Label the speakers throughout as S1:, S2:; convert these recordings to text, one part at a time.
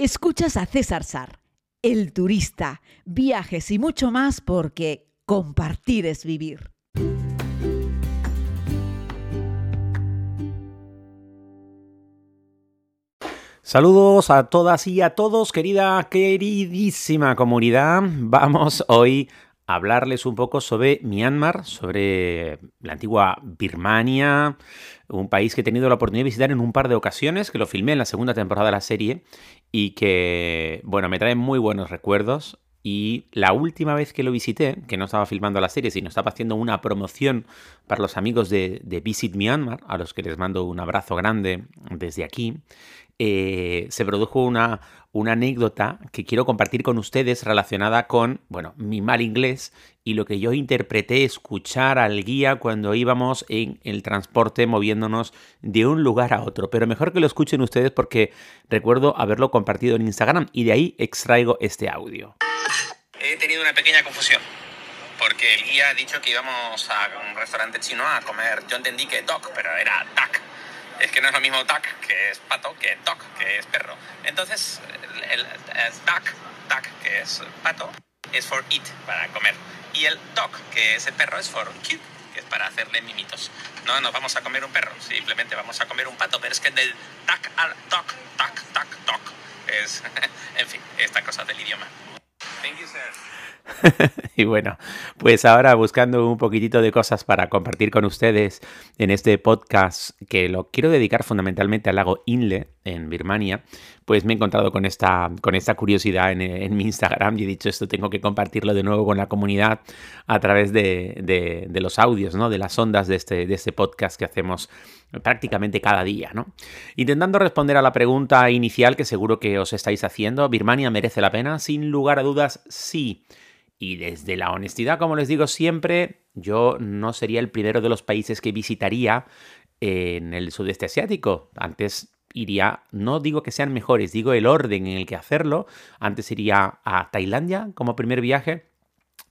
S1: Escuchas a César Sar, el turista, viajes y mucho más porque compartir es vivir.
S2: Saludos a todas y a todos, querida, queridísima comunidad. Vamos hoy a hablarles un poco sobre Myanmar, sobre la antigua Birmania, un país que he tenido la oportunidad de visitar en un par de ocasiones, que lo filmé en la segunda temporada de la serie y que, bueno, me trae muy buenos recuerdos. Y la última vez que lo visité, que no estaba filmando la serie, sino estaba haciendo una promoción para los amigos de, Visit Myanmar, a los que les mando un abrazo grande desde aquí, eh, se produjo una, una anécdota que quiero compartir con ustedes relacionada con, bueno, mi mal inglés y lo que yo interpreté escuchar al guía cuando íbamos en el transporte moviéndonos de un lugar a otro. Pero mejor que lo escuchen ustedes porque recuerdo haberlo compartido en Instagram y de ahí extraigo este audio.
S3: He tenido una pequeña confusión. Porque el guía ha dicho que íbamos a un restaurante chino a comer. Yo entendí que dog, pero era duck es que no es lo mismo duck, que es pato, que dog, que es perro. Entonces, el, duck, duck, que es pato, es for eat, para comer. Y el dog, que es el perro, es for cute, que es para hacerle mimitos. No nos vamos a comer un perro, simplemente vamos a comer un pato, pero es que del duck al dog, duck, duck, dog, es, en fin, esta cosa del idioma. Thank you, sir.
S2: y bueno, pues ahora buscando un poquitito de cosas para compartir con ustedes en este podcast que lo quiero dedicar fundamentalmente al lago Inle en Birmania, pues me he encontrado con esta, con esta curiosidad en, mi Instagram y he dicho esto tengo que compartirlo de nuevo con la comunidad a través de, de, los audios, ¿no? de las ondas de este, de este podcast que hacemos prácticamente cada día, ¿no? Intentando responder a la pregunta inicial que seguro que os estáis haciendo, ¿Birmania merece la pena? Sin lugar a dudas, sí. Y desde la honestidad, como les digo siempre, yo no sería el primero de los países que visitaría en el sudeste asiático. Antes iría, no digo que sean mejores, digo el orden en el que hacerlo. Antes iría a Tailandia como primer viaje,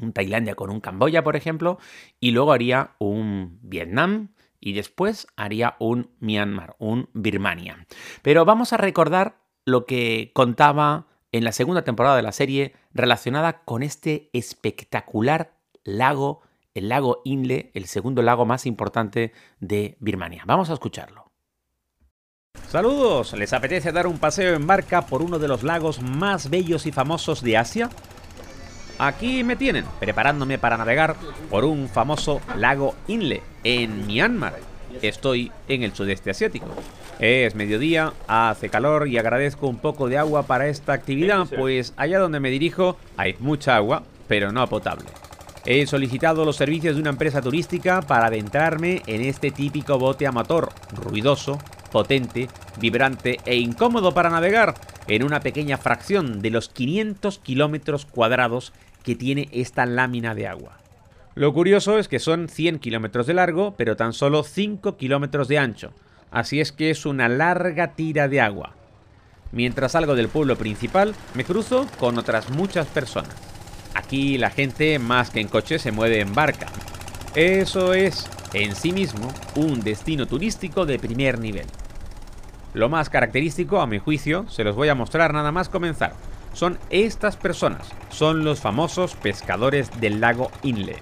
S2: un Tailandia con un Camboya, por ejemplo, y luego haría un Vietnam, y después haría un Myanmar, un Birmania. Pero vamos a recordar lo que contaba en la segunda temporada de la serie relacionada con este espectacular lago, el lago Inle, el segundo lago más importante de Birmania. Vamos a escucharlo. Saludos, ¿les apetece dar un paseo en barca por uno de los lagos más bellos y famosos de Asia? Aquí me tienen, preparándome para navegar por un famoso lago Inle, en Myanmar. Estoy en el sudeste asiático. Es mediodía, hace calor y agradezco un poco de agua para esta actividad, pues allá donde me dirijo hay mucha agua, pero no potable. He solicitado los servicios de una empresa turística para adentrarme en este típico bote amateur, ruidoso, potente, vibrante e incómodo para navegar en una pequeña fracción de los 500 kilómetros cuadrados que tiene esta lámina de agua. Lo curioso es que son 100 kilómetros de largo, pero tan solo 5 kilómetros de ancho, así es que es una larga tira de agua. Mientras salgo del pueblo principal, me cruzo con otras muchas personas. Aquí la gente más que en coche se mueve en barca. Eso es, en sí mismo, un destino turístico de primer nivel. Lo más característico, a mi juicio, se los voy a mostrar nada más comenzar. Son estas personas, son los famosos pescadores del lago Inle.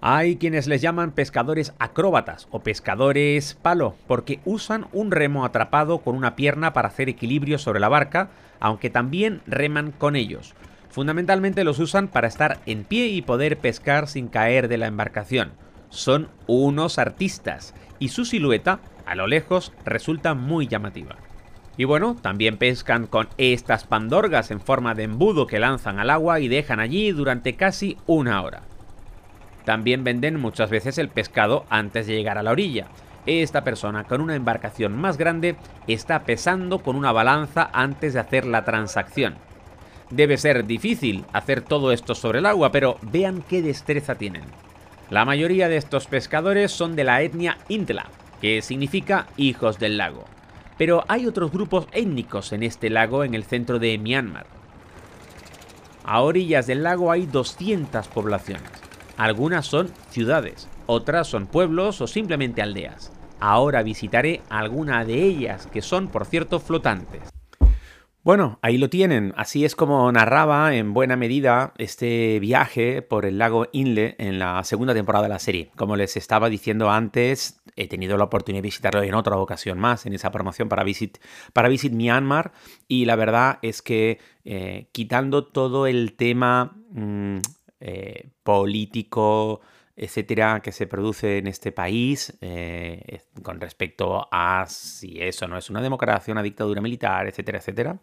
S2: Hay quienes les llaman pescadores acróbatas o pescadores palo, porque usan un remo atrapado con una pierna para hacer equilibrio sobre la barca, aunque también reman con ellos. Fundamentalmente los usan para estar en pie y poder pescar sin caer de la embarcación. Son unos artistas y su silueta, a lo lejos, resulta muy llamativa. Y bueno, también pescan con estas pandorgas en forma de embudo que lanzan al agua y dejan allí durante casi una hora. También venden muchas veces el pescado antes de llegar a la orilla. Esta persona con una embarcación más grande está pesando con una balanza antes de hacer la transacción. Debe ser difícil hacer todo esto sobre el agua, pero vean qué destreza tienen. La mayoría de estos pescadores son de la etnia Intla, que significa hijos del lago. Pero hay otros grupos étnicos en este lago en el centro de Myanmar. A orillas del lago hay 200 poblaciones. Algunas son ciudades, otras son pueblos o simplemente aldeas. Ahora visitaré alguna de ellas, que son por cierto flotantes. Bueno, ahí lo tienen. Así es como narraba en buena medida este viaje por el lago Inle en la segunda temporada de la serie. Como les estaba diciendo antes, he tenido la oportunidad de visitarlo en otra ocasión más, en esa promoción para Visit, Myanmar. Y la verdad es que eh, quitando todo el tema mm, eh, político, etcétera, que se produce en este país eh, con respecto a si eso no es una democracia, una dictadura militar, etcétera, etcétera.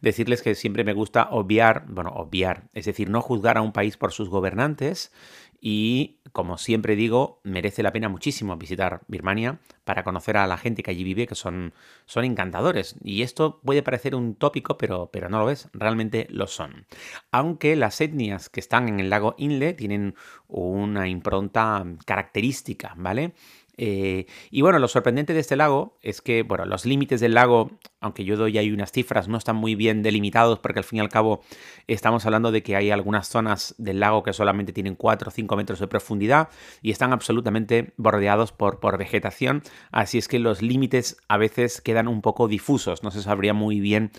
S2: Decirles que siempre me gusta obviar, bueno, obviar, es decir, no juzgar a un país por sus gobernantes y, como siempre digo, merece la pena muchísimo visitar Birmania para conocer a la gente que allí vive, que son, son encantadores. Y esto puede parecer un tópico, pero, pero no lo es, realmente lo son. Aunque las etnias que están en el lago Inle tienen una impronta característica, ¿vale? Eh, y bueno, lo sorprendente de este lago es que, bueno, los límites del lago, aunque yo doy ahí unas cifras, no están muy bien delimitados porque al fin y al cabo estamos hablando de que hay algunas zonas del lago que solamente tienen 4 o 5 metros de profundidad y están absolutamente bordeados por, por vegetación, así es que los límites a veces quedan un poco difusos, no se sabría muy bien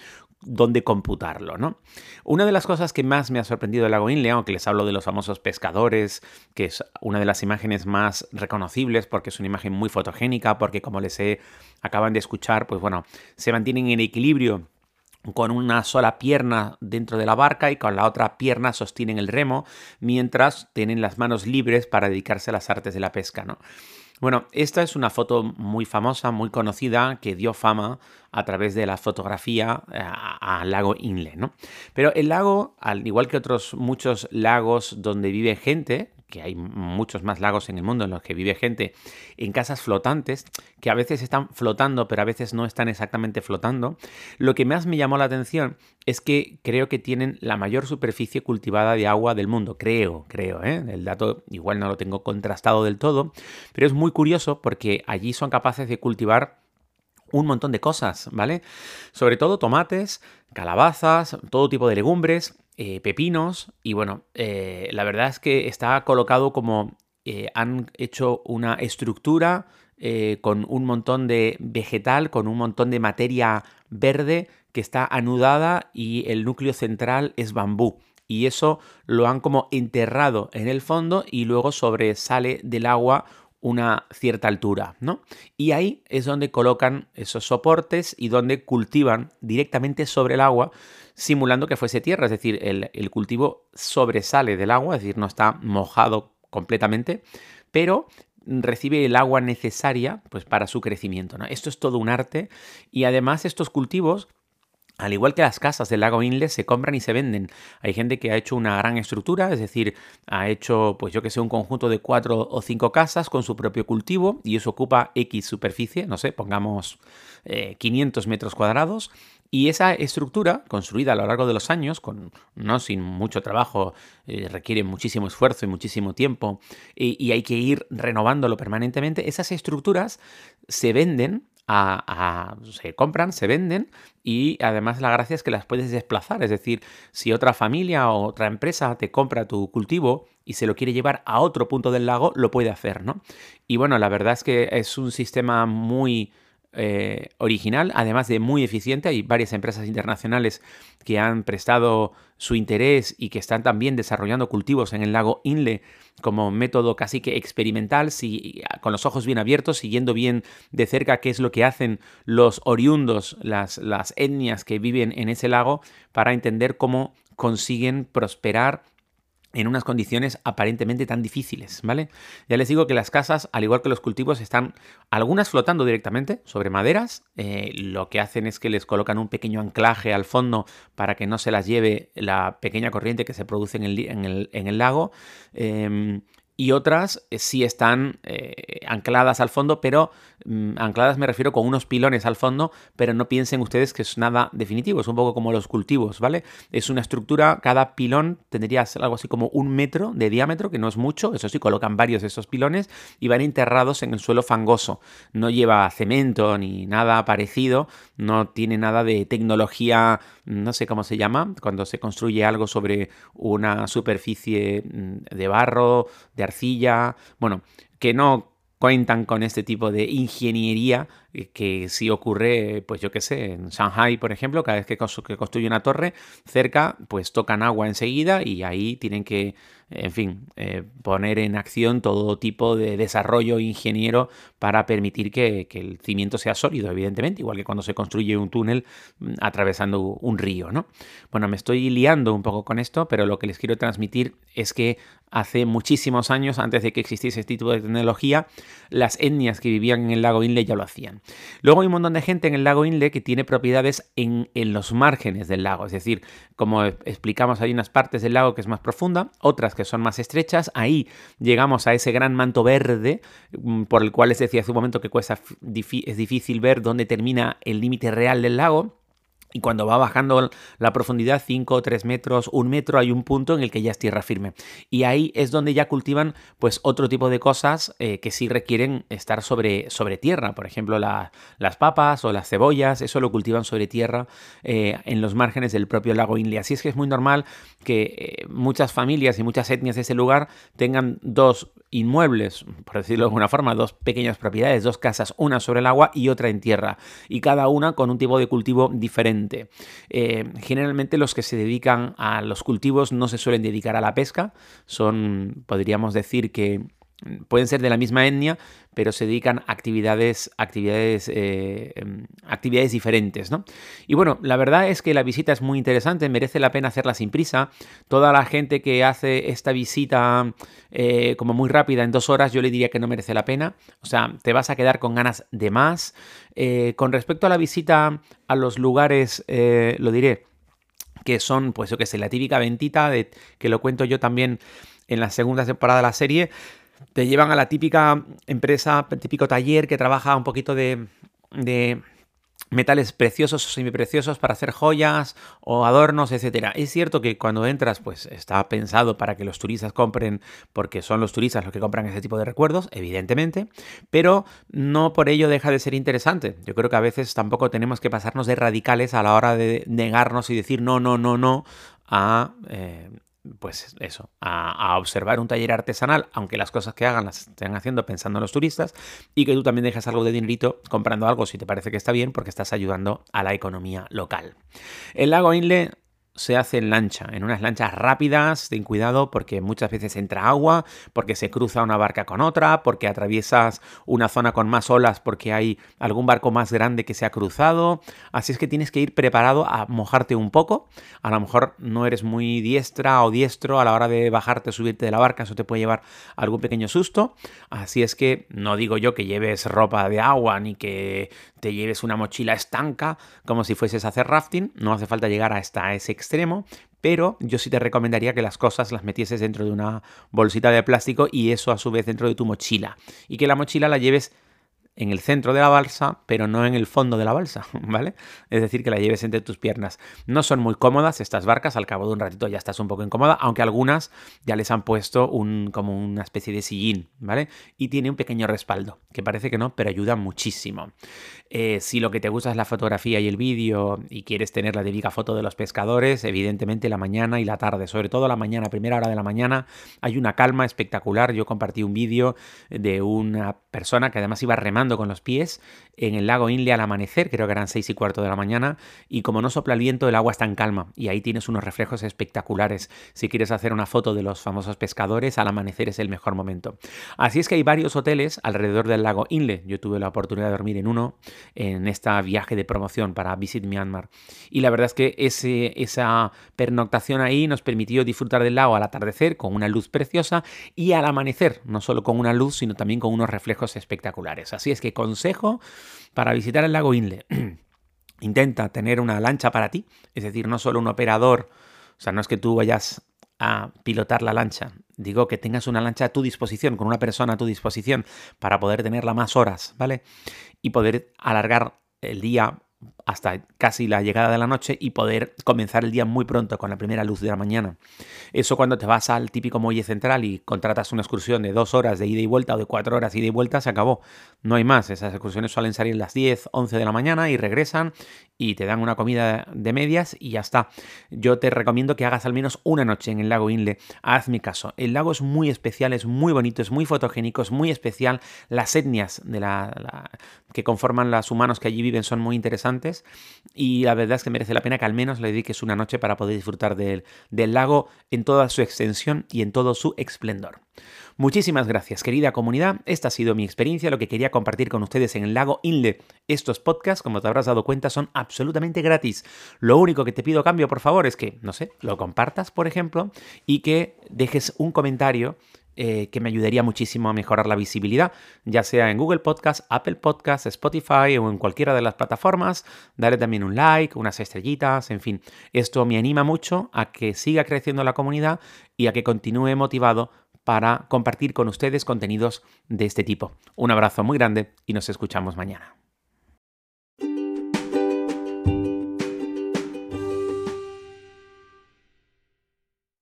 S2: dónde computarlo, ¿no? Una de las cosas que más me ha sorprendido del lago Inle, aunque les hablo de los famosos pescadores, que es una de las imágenes más reconocibles porque es una imagen muy fotogénica, porque como les acaban de escuchar, pues bueno, se mantienen en equilibrio con una sola pierna dentro de la barca y con la otra pierna sostienen el remo, mientras tienen las manos libres para dedicarse a las artes de la pesca, ¿no? Bueno, esta es una foto muy famosa, muy conocida, que dio fama a través de la fotografía eh, al lago Inle, ¿no? Pero el lago, al igual que otros muchos lagos donde vive gente, que hay muchos más lagos en el mundo en los que vive gente en casas flotantes, que a veces están flotando, pero a veces no están exactamente flotando. Lo que más me llamó la atención es que creo que tienen la mayor superficie cultivada de agua del mundo. Creo, creo, ¿eh? El dato igual no lo tengo contrastado del todo, pero es muy curioso porque allí son capaces de cultivar un montón de cosas, ¿vale? Sobre todo tomates, calabazas, todo tipo de legumbres eh, pepinos y bueno, eh, la verdad es que está colocado como eh, han hecho una estructura con un montón de vegetal, con un montón de materia verde que está anudada y el núcleo central es bambú. Y eso lo han como enterrado en el fondo y luego sobresale del agua una cierta altura, ¿no? Y ahí es donde colocan esos soportes y donde cultivan directamente sobre el agua, simulando que fuese tierra, es decir, el, cultivo sobresale del agua, es decir, no está mojado completamente, pero recibe el agua necesaria pues, para su crecimiento. Esto es todo un arte y además estos cultivos al igual que las casas del lago Inle, se compran y se venden. Hay gente que ha hecho una gran estructura, es decir, ha hecho, pues yo que sé, un conjunto de cuatro o cinco casas con su propio cultivo y eso ocupa X superficie, no sé, pongamos 500 eh, metros cuadrados. Y esa estructura, construida a lo largo de los años, con, no sin mucho trabajo, eh, requiere muchísimo esfuerzo y muchísimo tiempo, y hay que ir renovándolo permanentemente, esas estructuras se venden se compran, se venden y además la gracia es que las puedes desplazar. Es decir, si otra familia o otra empresa te compra tu cultivo y se lo quiere llevar a otro punto del lago, lo puede hacer, ¿no? Y bueno, la verdad es que es un sistema muy eh, original, además de muy eficiente. Hay varias empresas internacionales que han prestado su interés y que están también desarrollando cultivos en el lago Inle como método casi que experimental, con los ojos bien abiertos, siguiendo bien de cerca qué es lo que hacen los oriundos, las etnias que viven en ese lago, para entender cómo consiguen prosperar en unas condiciones aparentemente tan difíciles, ¿vale? Ya les digo que las casas, al igual que los cultivos, están algunas flotando directamente sobre maderas. Eh, lo que hacen es que les colocan un pequeño anclaje al fondo para que no se las lleve la pequeña corriente que se produce en el, lago. Em, y otras eh, sí están eh, ancladas al fondo, pero ancladas me refiero con unos pilones al fondo, pero no piensen ustedes que es nada definitivo, es un poco como los cultivos, ¿vale? Es una estructura, cada pilón tendría algo así como un metro de diámetro, que no es mucho, eso sí, colocan varios de esos pilones y van enterrados en el suelo fangoso. No lleva cemento ni nada parecido, no tiene nada de tecnología, no sé cómo se llama, cuando se construye algo sobre una superficie mm, de barro, de arcilla, bueno, que no cuentan con este tipo de ingeniería que sí ocurre, pues yo qué sé, en Shanghai, por ejemplo, cada vez que, construye una torre cerca, pues tocan agua enseguida y ahí tienen que en fin, eh, poner en acción todo tipo de desarrollo ingeniero para permitir que, el cimiento sea sólido, evidentemente, igual que cuando se construye un túnel mm, atravesando un río, ¿no? Bueno, me estoy liando un poco con esto, pero lo que les quiero transmitir es que hace muchísimos años, antes de que existiese este tipo de tecnología, las etnias que vivían en el lago Inle ya lo hacían. Luego hay un montón de gente en el lago Inle que tiene propiedades en, en los márgenes del lago, es decir, como explicamos, hay unas partes del lago que es más profunda, otras que son más estrechas. Ahí llegamos a ese gran manto verde mm, por el cual les decía hace un momento que cuesta, es difícil ver dónde termina el límite real del lago. Y cuando va bajando la profundidad, 5, 3 metros, 1 metro, hay un punto en el que ya es tierra firme. Y ahí es donde ya cultivan pues otro tipo de cosas eh, que sí requieren estar sobre, sobre tierra. Por ejemplo, las papas o las cebollas, eso lo cultivan sobre tierra eh, en los márgenes del propio lago Inle. Así es que es muy normal que eh, muchas familias y muchas etnias de ese lugar tengan dos inmuebles, por decirlo de alguna forma, dos pequeñas propiedades, dos casas, una sobre el agua y otra en tierra. Y cada una con un tipo de cultivo diferente eh, generalmente los que se dedican a los cultivos no se suelen dedicar a la pesca, son, podríamos decir que pueden ser de la misma etnia, pero se dedican a actividades, actividades, eh, em, actividades diferentes. ¿no? Y bueno, la verdad es que la visita es muy interesante, merece la pena hacerla sin prisa. Toda la gente que hace esta visita eh, como muy rápida en dos horas, yo le diría que no merece la pena. O sea, te vas a quedar con ganas de más. Eh, con respecto a la visita a los lugares, lo diré, que son, pues yo que sé, la típica ventita, que lo cuento yo también en la segunda temporada de la serie, te llevan a la típica empresa, típico taller que trabaja un poquito de, metales preciosos o semipreciosos para hacer joyas o adornos, etcétera. Es cierto que cuando entras, pues está pensado para que los turistas compren, porque son los turistas los que compran ese tipo de recuerdos, evidentemente, pero no por ello deja de ser interesante. Yo creo que a veces tampoco tenemos que pasarnos de radicales a la hora de negarnos y decir no, no, no, no a eh, pues eso, a, observar un taller artesanal, aunque las cosas que hagan las estén haciendo pensando en los turistas, y que tú también dejes algo de dinerito comprando algo si te parece que está bien, porque estás ayudando a la economía local. El lago Inle se hace en lancha, en unas lanchas rápidas, ten cuidado porque muchas veces entra agua, porque se cruza una barca con otra, porque atraviesas una zona con más olas porque hay algún barco más grande que se ha cruzado, así es que tienes que ir preparado a mojarte un poco, a lo mejor no eres muy diestra o diestro a la hora de bajarte subirte de la barca, eso te puede llevar algún pequeño susto, así es que no digo yo que lleves ropa de agua ni que te lleves una mochila estanca como si fueses a hacer rafting, no hace falta llegar hasta ese extremo, pero yo sí te recomendaría que las cosas las metieses dentro de una bolsita de plástico y eso a su vez dentro de tu mochila. Y que la mochila la lleves en el centro de la balsa, pero no en el fondo de la balsa, ¿vale? Es decir, que la lleves entre tus piernas. No son muy cómodas estas barcas, al cabo de un ratito ya estás un poco incómoda, aunque algunas ya les han puesto un, como una especie de sillín, ¿vale? Y tiene un pequeño respaldo, que parece que no, pero ayuda muchísimo. Eh, si lo que te gusta es la fotografía y el vídeo y quieres tener la típica foto de los pescadores, evidentemente la mañana y la tarde, sobre todo la mañana, primera hora de la mañana, hay una calma espectacular. Yo compartí un vídeo de una persona que además iba remando con los pies en el lago Inle al amanecer, creo que eran seis y cuarto de la mañana, y como no sopla el viento, el agua está en calma y ahí tienes unos reflejos espectaculares. Si quieres hacer una foto de los famosos pescadores, al amanecer es el mejor momento. Así es que hay varios hoteles alrededor del lago Inle. Yo tuve la oportunidad de dormir en uno en este viaje de promoción para Visit Myanmar. Y la verdad es que ese, esa pernoctación ahí nos permitió disfrutar del lago al atardecer con una luz preciosa y al amanecer, no solo con una luz, sino también con unos reflejos espectaculares. Así es que consejo para visitar el lago Inle. Intenta tener una lancha para ti, es decir, no solo un operador, o sea, no es que tú vayas a pilotar la lancha. Digo que tengas una lancha a tu disposición, con una persona a tu disposición, para poder tenerla más horas, ¿vale? Y poder alargar el día hasta casi la llegada de la noche y poder comenzar el día muy pronto con la primera luz de la mañana. Eso cuando te vas al típico muelle central y contratas una excursión de dos horas de ida y vuelta o de cuatro horas de ida y vuelta, se acabó. No hay más. Esas excursiones suelen salir las 10, 11 de la mañana y regresan y te dan una comida de medias y ya está. Yo te recomiendo que hagas al menos una noche en el lago Inle. Hazme caso. El lago es muy especial, es muy bonito, es muy fotogénico, es muy especial. Las etnias que conforman los humanos que allí viven son muy interesantes y la verdad es que merece la pena que al menos le dediques una noche para poder disfrutar del, del lago en toda su extensión y en todo su esplendor. Muchísimas gracias, querida comunidad. Esta ha sido mi experiencia, lo que quería compartir con ustedes en el lago Inle. Estos podcasts, como te habrás dado cuenta, son absolutamente gratis. Lo único que te pido a cambio, por favor, es que, no sé, lo compartas, por ejemplo, y que dejes un comentario eh, que me ayudaría muchísimo a mejorar la visibilidad, ya sea en Google Podcast, Apple Podcast, Spotify o en cualquiera de las plataformas. Dale también un like, unas estrellitas, en fin. Esto me anima mucho a que siga creciendo la comunidad y a que continúe motivado para compartir con ustedes contenidos de este tipo. Un abrazo muy grande y nos escuchamos mañana.